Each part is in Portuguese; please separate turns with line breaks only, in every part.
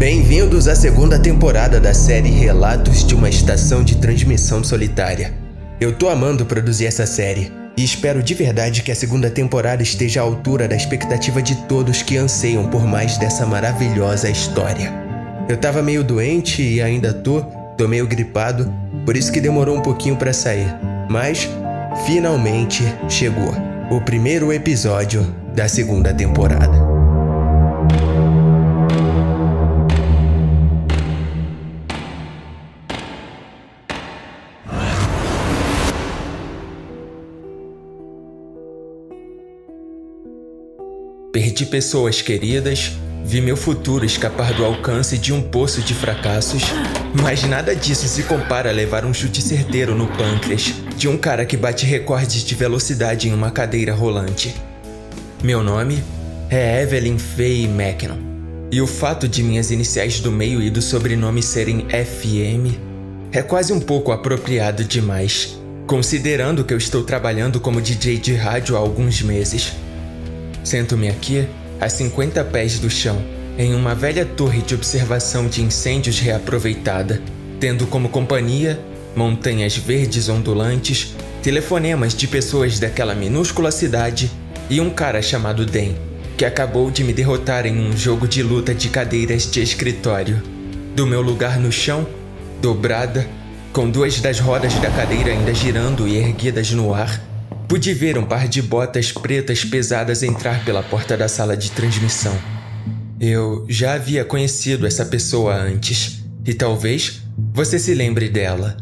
Bem-vindos à segunda temporada da série Relatos de uma Estação de Transmissão Solitária. Eu tô amando produzir essa série e espero de verdade que a segunda temporada esteja à altura da expectativa de todos que anseiam por mais dessa maravilhosa história. Eu tava meio doente e ainda tô, tô meio gripado, por isso que demorou um pouquinho para sair, mas finalmente chegou o primeiro episódio da segunda temporada. Perdi pessoas queridas, vi meu futuro escapar do alcance de um poço de fracassos, mas nada disso se compara a levar um chute certeiro no pâncreas de um cara que bate recordes de velocidade em uma cadeira rolante. Meu nome é Evelyn Faye Mackinnon, e o fato de minhas iniciais do meio e do sobrenome serem FM é quase um pouco apropriado demais, considerando que eu estou trabalhando como DJ de rádio há alguns meses. Sento-me aqui, a 50 pés do chão, em uma velha torre de observação de incêndios reaproveitada, tendo como companhia montanhas verdes ondulantes, telefonemas de pessoas daquela minúscula cidade e um cara chamado Den, que acabou de me derrotar em um jogo de luta de cadeiras de escritório. Do meu lugar no chão, dobrada, com duas das rodas da cadeira ainda girando e erguidas no ar, Pude ver um par de botas pretas pesadas entrar pela porta da sala de transmissão. Eu já havia conhecido essa pessoa antes, e talvez você se lembre dela.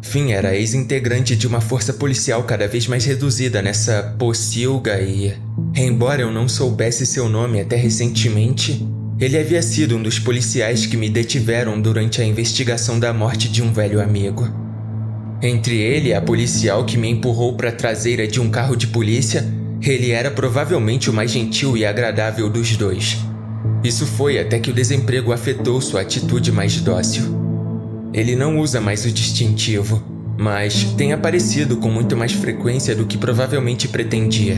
Finn era ex-integrante de uma força policial cada vez mais reduzida nessa pocilga e, embora eu não soubesse seu nome até recentemente, ele havia sido um dos policiais que me detiveram durante a investigação da morte de um velho amigo. Entre ele e a policial que me empurrou para a traseira de um carro de polícia, ele era provavelmente o mais gentil e agradável dos dois. Isso foi até que o desemprego afetou sua atitude mais dócil. Ele não usa mais o distintivo, mas tem aparecido com muito mais frequência do que provavelmente pretendia.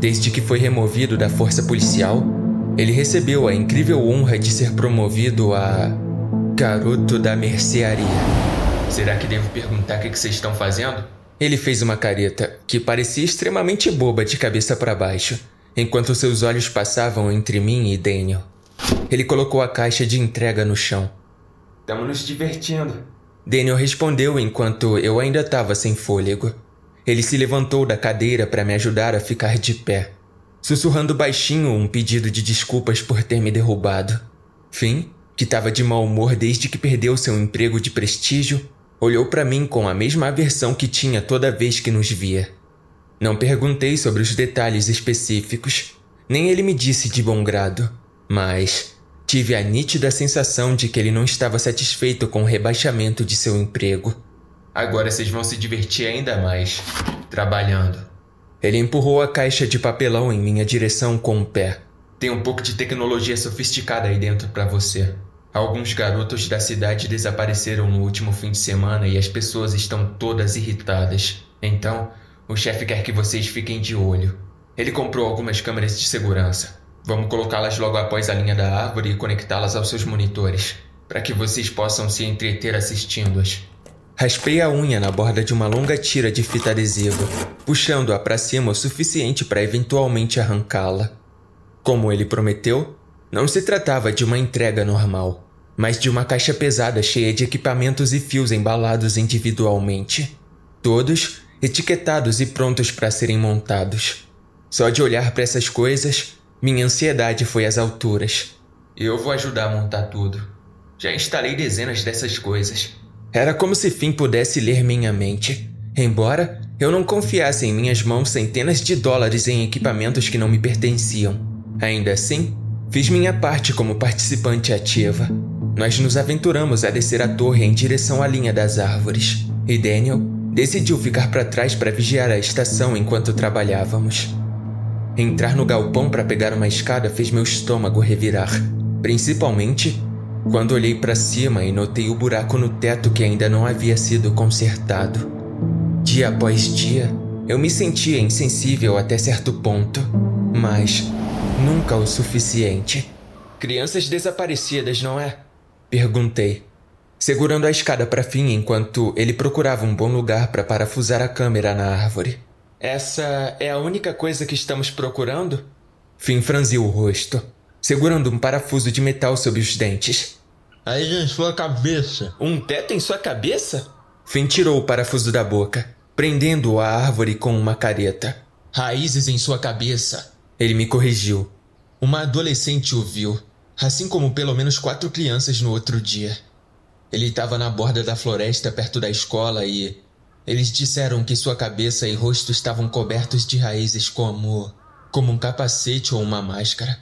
Desde que foi removido da força policial, ele recebeu a incrível honra de ser promovido a garoto da mercearia.
Será que devo perguntar o que vocês estão fazendo?
Ele fez uma careta que parecia extremamente boba de cabeça para baixo, enquanto seus olhos passavam entre mim e Daniel. Ele colocou a caixa de entrega no chão.
Estamos nos divertindo.
Daniel respondeu enquanto eu ainda estava sem fôlego. Ele se levantou da cadeira para me ajudar a ficar de pé, sussurrando baixinho um pedido de desculpas por ter me derrubado. Fim, que estava de mau humor desde que perdeu seu emprego de prestígio, Olhou para mim com a mesma aversão que tinha toda vez que nos via. Não perguntei sobre os detalhes específicos, nem ele me disse de bom grado, mas tive a nítida sensação de que ele não estava satisfeito com o rebaixamento de seu emprego.
Agora vocês vão se divertir ainda mais, trabalhando.
Ele empurrou a caixa de papelão em minha direção com o pé.
Tem um pouco de tecnologia sofisticada aí dentro para você. Alguns garotos da cidade desapareceram no último fim de semana e as pessoas estão todas irritadas. Então, o chefe quer que vocês fiquem de olho. Ele comprou algumas câmeras de segurança. Vamos colocá-las logo após a linha da árvore e conectá-las aos seus monitores, para que vocês possam se entreter assistindo-as.
Raspei a unha na borda de uma longa tira de fita adesiva, puxando-a para cima o suficiente para eventualmente arrancá-la. Como ele prometeu, não se tratava de uma entrega normal, mas de uma caixa pesada cheia de equipamentos e fios embalados individualmente. Todos etiquetados e prontos para serem montados. Só de olhar para essas coisas, minha ansiedade foi às alturas.
Eu vou ajudar a montar tudo. Já instalei dezenas dessas coisas.
Era como se Finn pudesse ler minha mente. Embora eu não confiasse em minhas mãos centenas de dólares em equipamentos que não me pertenciam. Ainda assim, Fiz minha parte como participante ativa. Nós nos aventuramos a descer a torre em direção à linha das árvores, e Daniel decidiu ficar para trás para vigiar a estação enquanto trabalhávamos. Entrar no galpão para pegar uma escada fez meu estômago revirar, principalmente quando olhei para cima e notei o buraco no teto que ainda não havia sido consertado. Dia após dia, eu me sentia insensível até certo ponto, mas Nunca o suficiente. Crianças desaparecidas, não é? Perguntei, segurando a escada para fim enquanto ele procurava um bom lugar para parafusar a câmera na árvore. Essa é a única coisa que estamos procurando? Finn franziu o rosto, segurando um parafuso de metal sob os dentes.
Aí em sua cabeça.
Um teto em sua cabeça? Finn tirou o parafuso da boca, prendendo-o à árvore com uma careta. Raízes em sua cabeça. Ele me corrigiu. Uma adolescente o viu, assim como pelo menos quatro crianças no outro dia. Ele estava na borda da floresta perto da escola e eles disseram que sua cabeça e rosto estavam cobertos de raízes como. como um capacete ou uma máscara.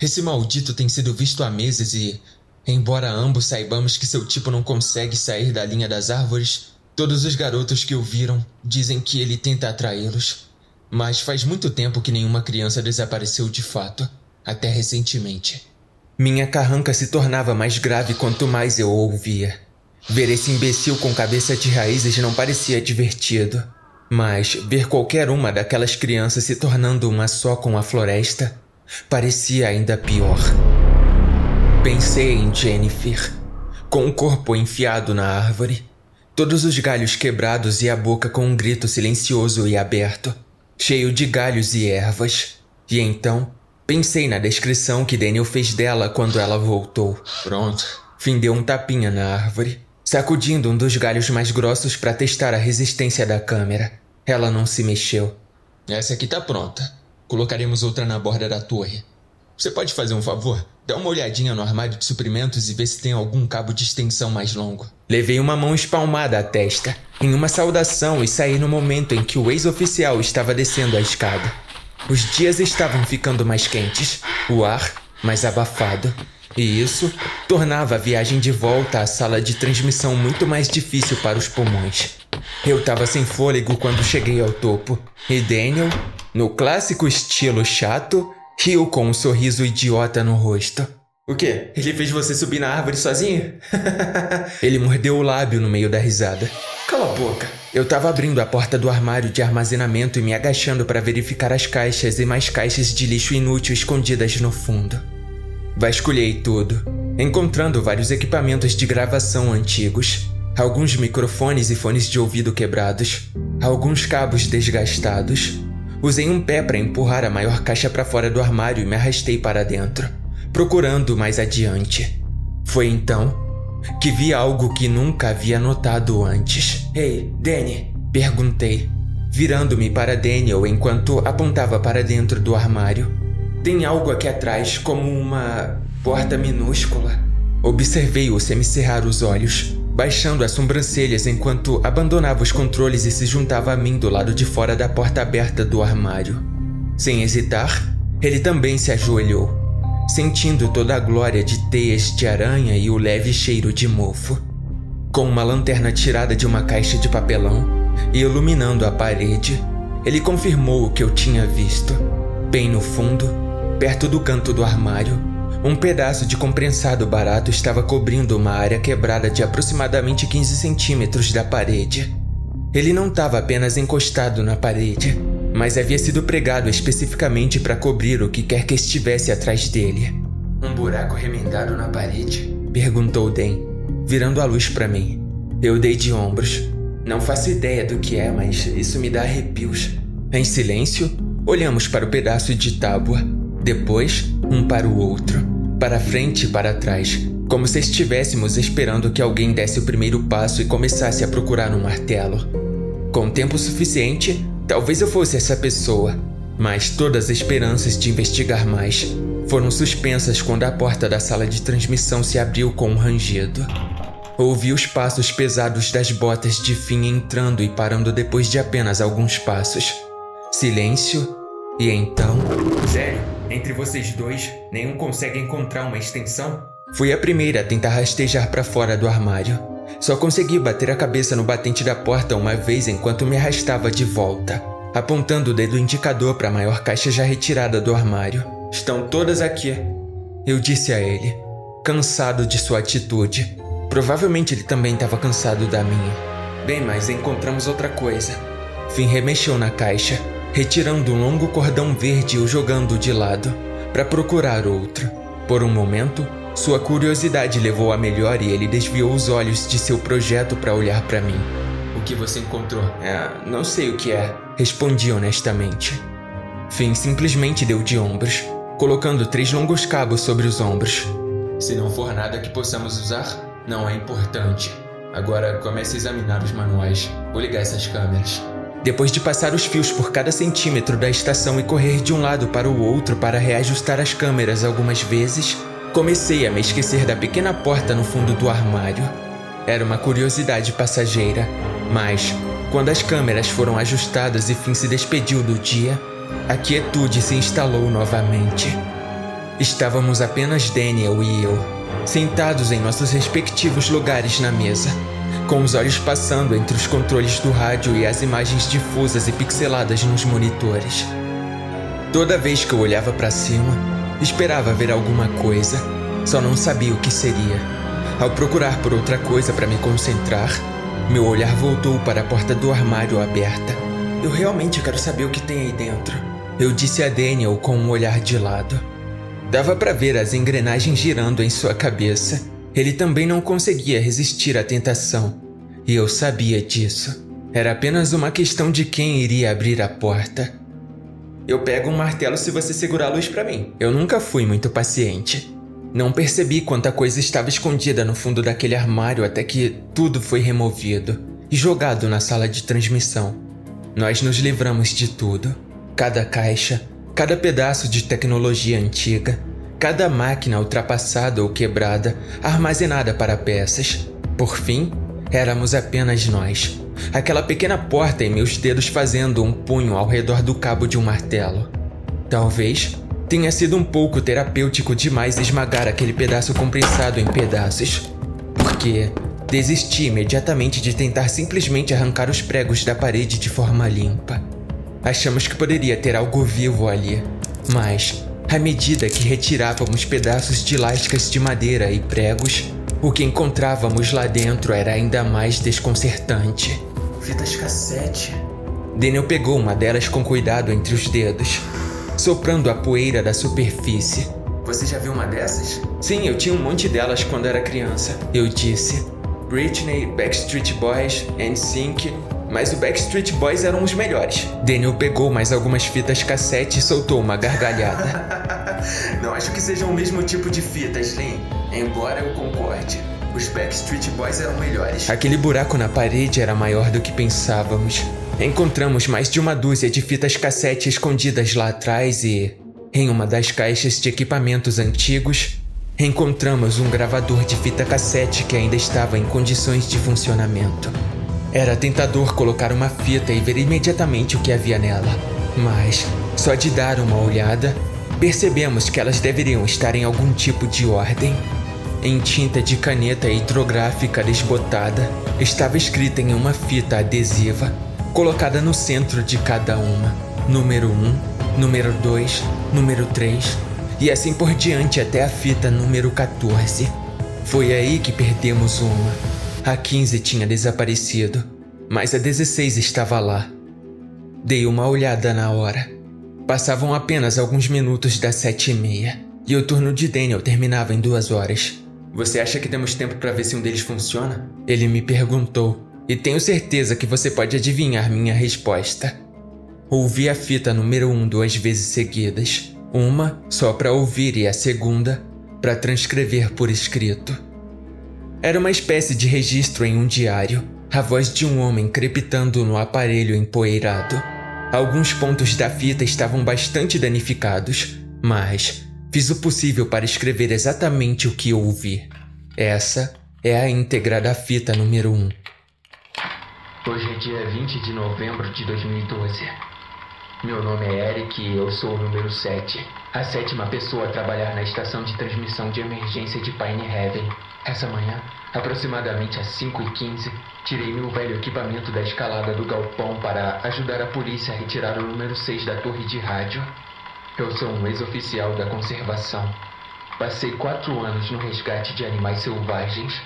Esse maldito tem sido visto há meses e, embora ambos saibamos que seu tipo não consegue sair da linha das árvores, todos os garotos que o viram dizem que ele tenta atraí-los. Mas faz muito tempo que nenhuma criança desapareceu de fato, até recentemente. Minha carranca se tornava mais grave quanto mais eu ouvia. Ver esse imbecil com cabeça de raízes não parecia divertido. Mas ver qualquer uma daquelas crianças se tornando uma só com a floresta parecia ainda pior. Pensei em Jennifer, com o corpo enfiado na árvore, todos os galhos quebrados e a boca com um grito silencioso e aberto, cheio de galhos e ervas. E então pensei na descrição que Daniel fez dela quando ela voltou. Pronto. Fim deu um tapinha na árvore sacudindo um dos galhos mais grossos para testar a resistência da câmera. Ela não se mexeu. Essa aqui tá pronta. Colocaremos outra na borda da torre. Você pode fazer um favor? Dá uma olhadinha no armário de suprimentos e vê se tem algum cabo de extensão mais longo. Levei uma mão espalmada à testa, em uma saudação, e saí no momento em que o ex-oficial estava descendo a escada. Os dias estavam ficando mais quentes, o ar mais abafado, e isso tornava a viagem de volta à sala de transmissão muito mais difícil para os pulmões. Eu estava sem fôlego quando cheguei ao topo, e Daniel, no clássico estilo chato, riu com um sorriso idiota no rosto. O quê? Ele fez você subir na árvore sozinho? Ele mordeu o lábio no meio da risada. Cala a boca. Eu estava abrindo a porta do armário de armazenamento e me agachando para verificar as caixas e mais caixas de lixo inútil escondidas no fundo. Vasculhei tudo, encontrando vários equipamentos de gravação antigos, alguns microfones e fones de ouvido quebrados, alguns cabos desgastados. Usei um pé para empurrar a maior caixa para fora do armário e me arrastei para dentro, procurando mais adiante. Foi então que vi algo que nunca havia notado antes. Ei, Danny, perguntei, virando-me para Daniel enquanto apontava para dentro do armário. Tem algo aqui atrás, como uma porta minúscula. Observei-o semicerrar os olhos, baixando as sobrancelhas enquanto abandonava os controles e se juntava a mim do lado de fora da porta aberta do armário. Sem hesitar, ele também se ajoelhou, sentindo toda a glória de teias de aranha e o leve cheiro de mofo. Com uma lanterna tirada de uma caixa de papelão e iluminando a parede, ele confirmou o que eu tinha visto. Bem no fundo, Perto do canto do armário, um pedaço de comprensado barato estava cobrindo uma área quebrada de aproximadamente 15 centímetros da parede. Ele não estava apenas encostado na parede, mas havia sido pregado especificamente para cobrir o que quer que estivesse atrás dele. Um buraco remendado na parede? perguntou Dan, virando a luz para mim. Eu dei de ombros. Não faço ideia do que é, mas isso me dá arrepios. Em silêncio, olhamos para o pedaço de tábua depois, um para o outro, para frente e para trás, como se estivéssemos esperando que alguém desse o primeiro passo e começasse a procurar um martelo. Com tempo suficiente, talvez eu fosse essa pessoa, mas todas as esperanças de investigar mais foram suspensas quando a porta da sala de transmissão se abriu com um rangido. Ouvi os passos pesados das botas de fim entrando e parando depois de apenas alguns passos. Silêncio, e então. Sério? Entre vocês dois, nenhum consegue encontrar uma extensão? Fui a primeira a tentar rastejar para fora do armário. Só consegui bater a cabeça no batente da porta uma vez enquanto me arrastava de volta, apontando o dedo indicador para a maior caixa já retirada do armário. Estão todas aqui. Eu disse a ele, cansado de sua atitude. Provavelmente ele também estava cansado da minha. Bem, mas encontramos outra coisa. Finn remexeu na caixa retirando um longo cordão verde e o jogando de lado, para procurar outro. Por um momento, sua curiosidade levou a melhor e ele desviou os olhos de seu projeto para olhar para mim.
O que você encontrou?
É, não sei o que é, respondi honestamente. Finn simplesmente deu de ombros, colocando três longos cabos sobre os ombros.
Se não for nada que possamos usar, não é importante. Agora comece a examinar os manuais. Vou ligar essas câmeras.
Depois de passar os fios por cada centímetro da estação e correr de um lado para o outro para reajustar as câmeras algumas vezes, comecei a me esquecer da pequena porta no fundo do armário. Era uma curiosidade passageira, mas, quando as câmeras foram ajustadas e Finn se despediu do dia, a quietude se instalou novamente. Estávamos apenas Daniel e eu, sentados em nossos respectivos lugares na mesa com os olhos passando entre os controles do rádio e as imagens difusas e pixeladas nos monitores. Toda vez que eu olhava para cima, esperava ver alguma coisa, só não sabia o que seria. Ao procurar por outra coisa para me concentrar, meu olhar voltou para a porta do armário aberta. Eu realmente quero saber o que tem aí dentro. Eu disse a Daniel com um olhar de lado. Dava para ver as engrenagens girando em sua cabeça. Ele também não conseguia resistir à tentação. E eu sabia disso. Era apenas uma questão de quem iria abrir a porta. Eu pego um martelo se você segurar a luz para mim. Eu nunca fui muito paciente. Não percebi quanta coisa estava escondida no fundo daquele armário até que tudo foi removido e jogado na sala de transmissão. Nós nos livramos de tudo. Cada caixa, cada pedaço de tecnologia antiga, cada máquina ultrapassada ou quebrada, armazenada para peças. Por fim, Éramos apenas nós. Aquela pequena porta e meus dedos fazendo um punho ao redor do cabo de um martelo. Talvez tenha sido um pouco terapêutico demais esmagar aquele pedaço compressado em pedaços. Porque desisti imediatamente de tentar simplesmente arrancar os pregos da parede de forma limpa. Achamos que poderia ter algo vivo ali, mas à medida que retirávamos pedaços de lascas de madeira e pregos, o que encontrávamos lá dentro era ainda mais desconcertante.
Fitas cassete.
Daniel pegou uma delas com cuidado entre os dedos, soprando a poeira da superfície.
Você já viu uma dessas?
Sim, eu tinha um monte delas quando era criança. Eu disse. Britney, Backstreet Boys, NSYNC, mas o Backstreet Boys eram os melhores. Daniel pegou mais algumas fitas cassete e soltou uma gargalhada.
Não acho que sejam o mesmo tipo de fitas, Lynn. Embora eu concorde, os Backstreet Boys eram melhores.
Aquele buraco na parede era maior do que pensávamos. Encontramos mais de uma dúzia de fitas cassete escondidas lá atrás e, em uma das caixas de equipamentos antigos, encontramos um gravador de fita cassete que ainda estava em condições de funcionamento. Era tentador colocar uma fita e ver imediatamente o que havia nela, mas, só de dar uma olhada, percebemos que elas deveriam estar em algum tipo de ordem. Em tinta de caneta hidrográfica desbotada, estava escrita em uma fita adesiva, colocada no centro de cada uma: número 1, número 2, número 3 e assim por diante até a fita número 14. Foi aí que perdemos uma. A 15 tinha desaparecido, mas a 16 estava lá. Dei uma olhada na hora. Passavam apenas alguns minutos das sete e meia, e o turno de Daniel terminava em duas horas.
Você acha que temos tempo para ver se um deles funciona?
Ele me perguntou, e tenho certeza que você pode adivinhar minha resposta. Ouvi a fita número um duas vezes seguidas, uma só para ouvir e a segunda para transcrever por escrito. Era uma espécie de registro em um diário, a voz de um homem crepitando no aparelho empoeirado. Alguns pontos da fita estavam bastante danificados, mas Fiz o possível para escrever exatamente o que ouvi. Essa é a íntegra da fita número 1.
Hoje é dia 20 de novembro de 2012. Meu nome é Eric e eu sou o número 7, a sétima pessoa a trabalhar na estação de transmissão de emergência de Pine Heaven. Essa manhã, aproximadamente às 5h15, tirei meu velho equipamento da escalada do galpão para ajudar a polícia a retirar o número 6 da torre de rádio. Eu sou um ex-oficial da conservação. Passei quatro anos no resgate de animais selvagens.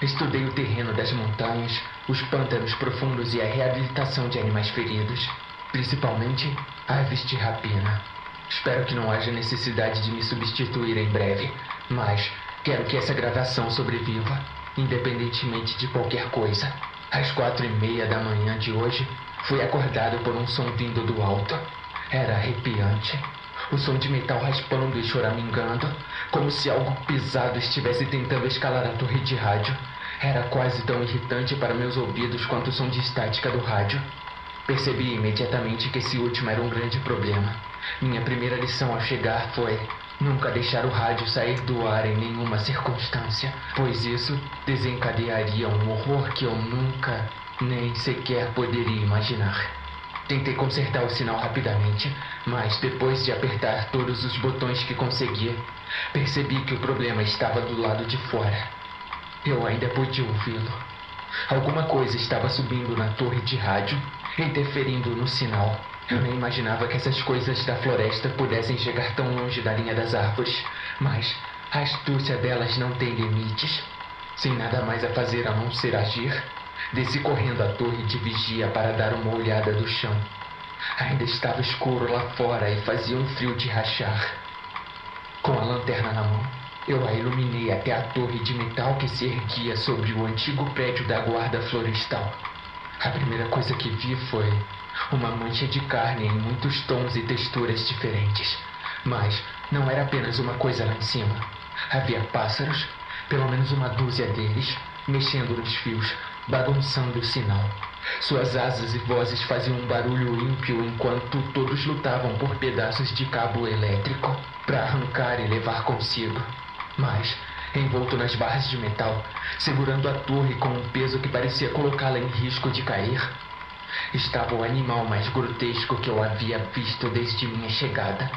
Estudei o terreno das montanhas, os pântanos profundos e a reabilitação de animais feridos, principalmente aves de rapina. Espero que não haja necessidade de me substituir em breve, mas quero que essa gravação sobreviva, independentemente de qualquer coisa. Às quatro e meia da manhã de hoje, fui acordado por um som vindo do alto. Era arrepiante. O som de metal raspando e choramingando, como se algo pesado estivesse tentando escalar a torre de rádio. Era quase tão irritante para meus ouvidos quanto o som de estática do rádio. Percebi imediatamente que esse último era um grande problema. Minha primeira lição ao chegar foi nunca deixar o rádio sair do ar em nenhuma circunstância, pois isso desencadearia um horror que eu nunca nem sequer poderia imaginar. Tentei consertar o sinal rapidamente, mas depois de apertar todos os botões que conseguia, percebi que o problema estava do lado de fora. Eu ainda podia ouvi-lo. Alguma coisa estava subindo na torre de rádio, interferindo no sinal. Eu nem imaginava que essas coisas da floresta pudessem chegar tão longe da linha das árvores, mas a astúcia delas não tem limites. Sem nada mais a fazer a não ser agir, desci correndo a torre de vigia para dar uma olhada do chão. Ainda estava escuro lá fora e fazia um frio de rachar. Com a lanterna na mão, eu a iluminei até a torre de metal que se erguia sobre o antigo prédio da guarda florestal. A primeira coisa que vi foi uma mancha de carne em muitos tons e texturas diferentes. Mas não era apenas uma coisa lá em cima. Havia pássaros, pelo menos uma dúzia deles, mexendo nos fios, bagunçando o sinal. Suas asas e vozes faziam um barulho ímpio enquanto todos lutavam por pedaços de cabo elétrico para arrancar e levar consigo. Mas, envolto nas barras de metal, segurando a torre com um peso que parecia colocá-la em risco de cair, estava o animal mais grotesco que eu havia visto desde minha chegada.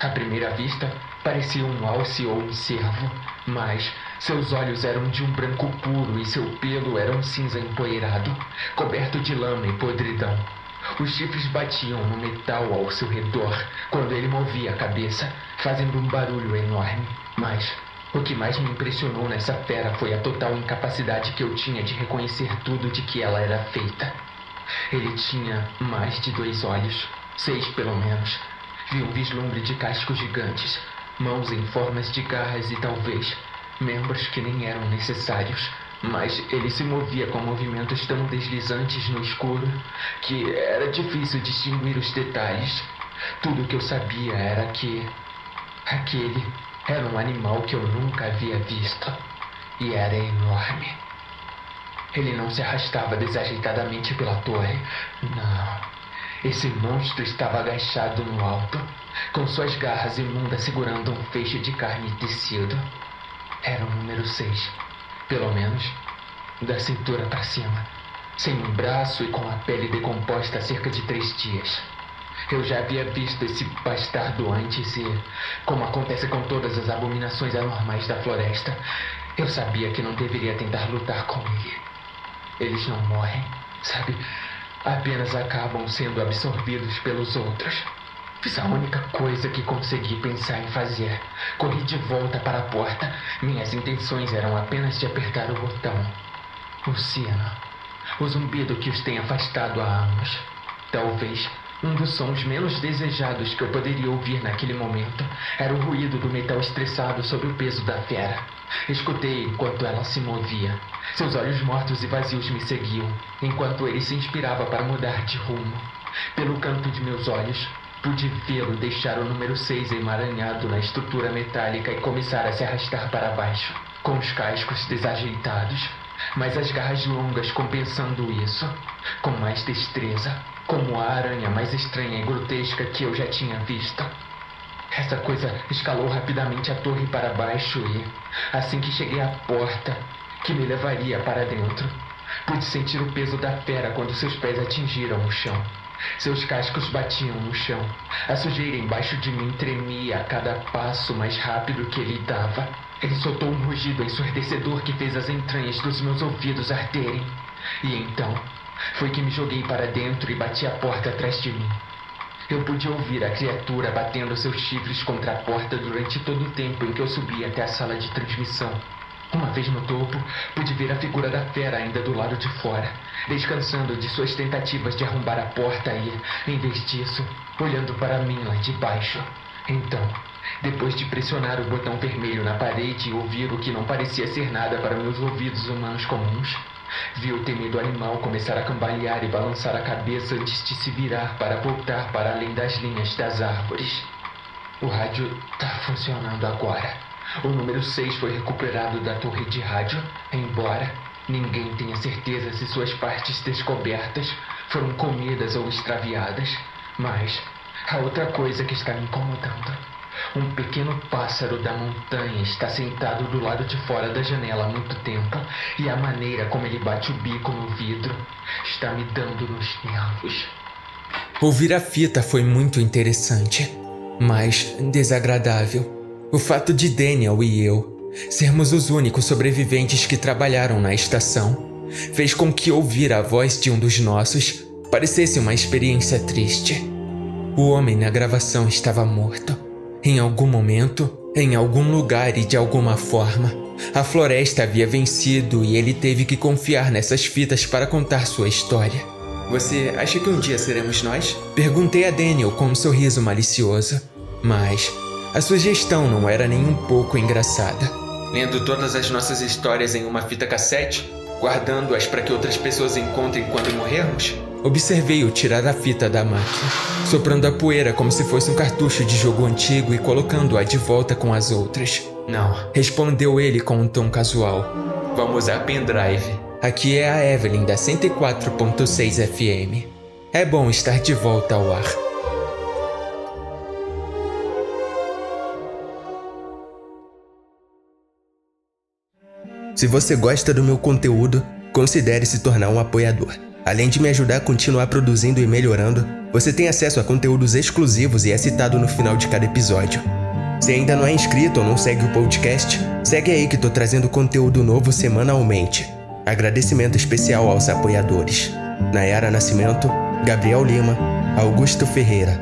À primeira vista, parecia um alce ou um cervo, mas seus olhos eram de um branco puro e seu pelo era um cinza empoeirado, coberto de lama e podridão. Os chifres batiam no metal ao seu redor quando ele movia a cabeça, fazendo um barulho enorme. Mas o que mais me impressionou nessa fera foi a total incapacidade que eu tinha de reconhecer tudo de que ela era feita. Ele tinha mais de dois olhos, seis pelo menos. Vi um vislumbre de cascos gigantes, mãos em formas de garras e talvez membros que nem eram necessários. Mas ele se movia com movimentos tão deslizantes no escuro que era difícil distinguir os detalhes. Tudo o que eu sabia era que aquele era um animal que eu nunca havia visto e era enorme. Ele não se arrastava desajeitadamente pela torre. Não. Esse monstro estava agachado no alto, com suas garras imundas segurando um feixe de carne tecido. Era o número seis, pelo menos da cintura para cima, sem um braço e com a pele decomposta há cerca de três dias. Eu já havia visto esse bastardo antes e, como acontece com todas as abominações anormais da floresta, eu sabia que não deveria tentar lutar com ele. Eles não morrem, sabe? Apenas acabam sendo absorvidos pelos outros. Fiz a única coisa que consegui pensar em fazer. Corri de volta para a porta. Minhas intenções eram apenas de apertar o botão. O sino. O zumbido que os tem afastado há anos. Talvez um dos sons menos desejados que eu poderia ouvir naquele momento era o ruído do metal estressado sob o peso da fera. Escutei enquanto ela se movia. Seus olhos mortos e vazios me seguiam, enquanto ele se inspirava para mudar de rumo. Pelo canto de meus olhos, pude vê-lo deixar o número 6 emaranhado na estrutura metálica e começar a se arrastar para baixo, com os cascos desajeitados, mas as garras longas compensando isso, com mais destreza como a aranha mais estranha e grotesca que eu já tinha visto. Essa coisa escalou rapidamente a torre para baixo e, assim que cheguei à porta, que me levaria para dentro, pude sentir o peso da fera quando seus pés atingiram o chão. Seus cascos batiam no chão. A sujeira embaixo de mim tremia a cada passo mais rápido que ele dava. Ele soltou um rugido ensurdecedor que fez as entranhas dos meus ouvidos arderem. E então, foi que me joguei para dentro e bati a porta atrás de mim. Eu pude ouvir a criatura batendo seus chifres contra a porta durante todo o tempo em que eu subia até a sala de transmissão. Uma vez no topo, pude ver a figura da fera ainda do lado de fora, descansando de suas tentativas de arrombar a porta e, em vez disso, olhando para mim lá de baixo. Então, depois de pressionar o botão vermelho na parede e ouvir o que não parecia ser nada para meus ouvidos humanos comuns, vi o temido animal começar a cambalear e balançar a cabeça antes de se virar para voltar para além das linhas das árvores. O rádio está funcionando agora. O número 6 foi recuperado da torre de rádio, embora ninguém tenha certeza se suas partes descobertas foram comidas ou extraviadas. Mas há outra coisa que está me incomodando. Um pequeno pássaro da montanha está sentado do lado de fora da janela há muito tempo e a maneira como ele bate o bico no vidro está me dando nos nervos.
Ouvir a fita foi muito interessante, mas desagradável. O fato de Daniel e eu sermos os únicos sobreviventes que trabalharam na estação fez com que ouvir a voz de um dos nossos parecesse uma experiência triste. O homem na gravação estava morto. Em algum momento, em algum lugar e de alguma forma, a floresta havia vencido e ele teve que confiar nessas fitas para contar sua história. Você acha que um dia seremos nós? Perguntei a Daniel com um sorriso malicioso. Mas a sugestão não era nem um pouco engraçada.
Lendo todas as nossas histórias em uma fita cassete, guardando-as para que outras pessoas encontrem quando morrermos?
Observei-o tirar a fita da máquina, soprando a poeira como se fosse um cartucho de jogo antigo e colocando-a de volta com as outras.
Não,
respondeu ele com um tom casual.
Vamos usar pendrive.
Aqui é a Evelyn da 104.6 FM. É bom estar de volta ao ar.
Se você gosta do meu conteúdo, considere se tornar um apoiador. Além de me ajudar a continuar produzindo e melhorando, você tem acesso a conteúdos exclusivos e é citado no final de cada episódio. Se ainda não é inscrito ou não segue o podcast, segue aí que tô trazendo conteúdo novo semanalmente. Agradecimento especial aos apoiadores: Nayara Nascimento, Gabriel Lima, Augusto Ferreira.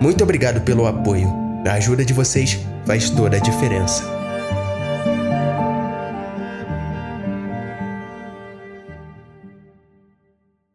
Muito obrigado pelo apoio. A ajuda de vocês faz toda a diferença.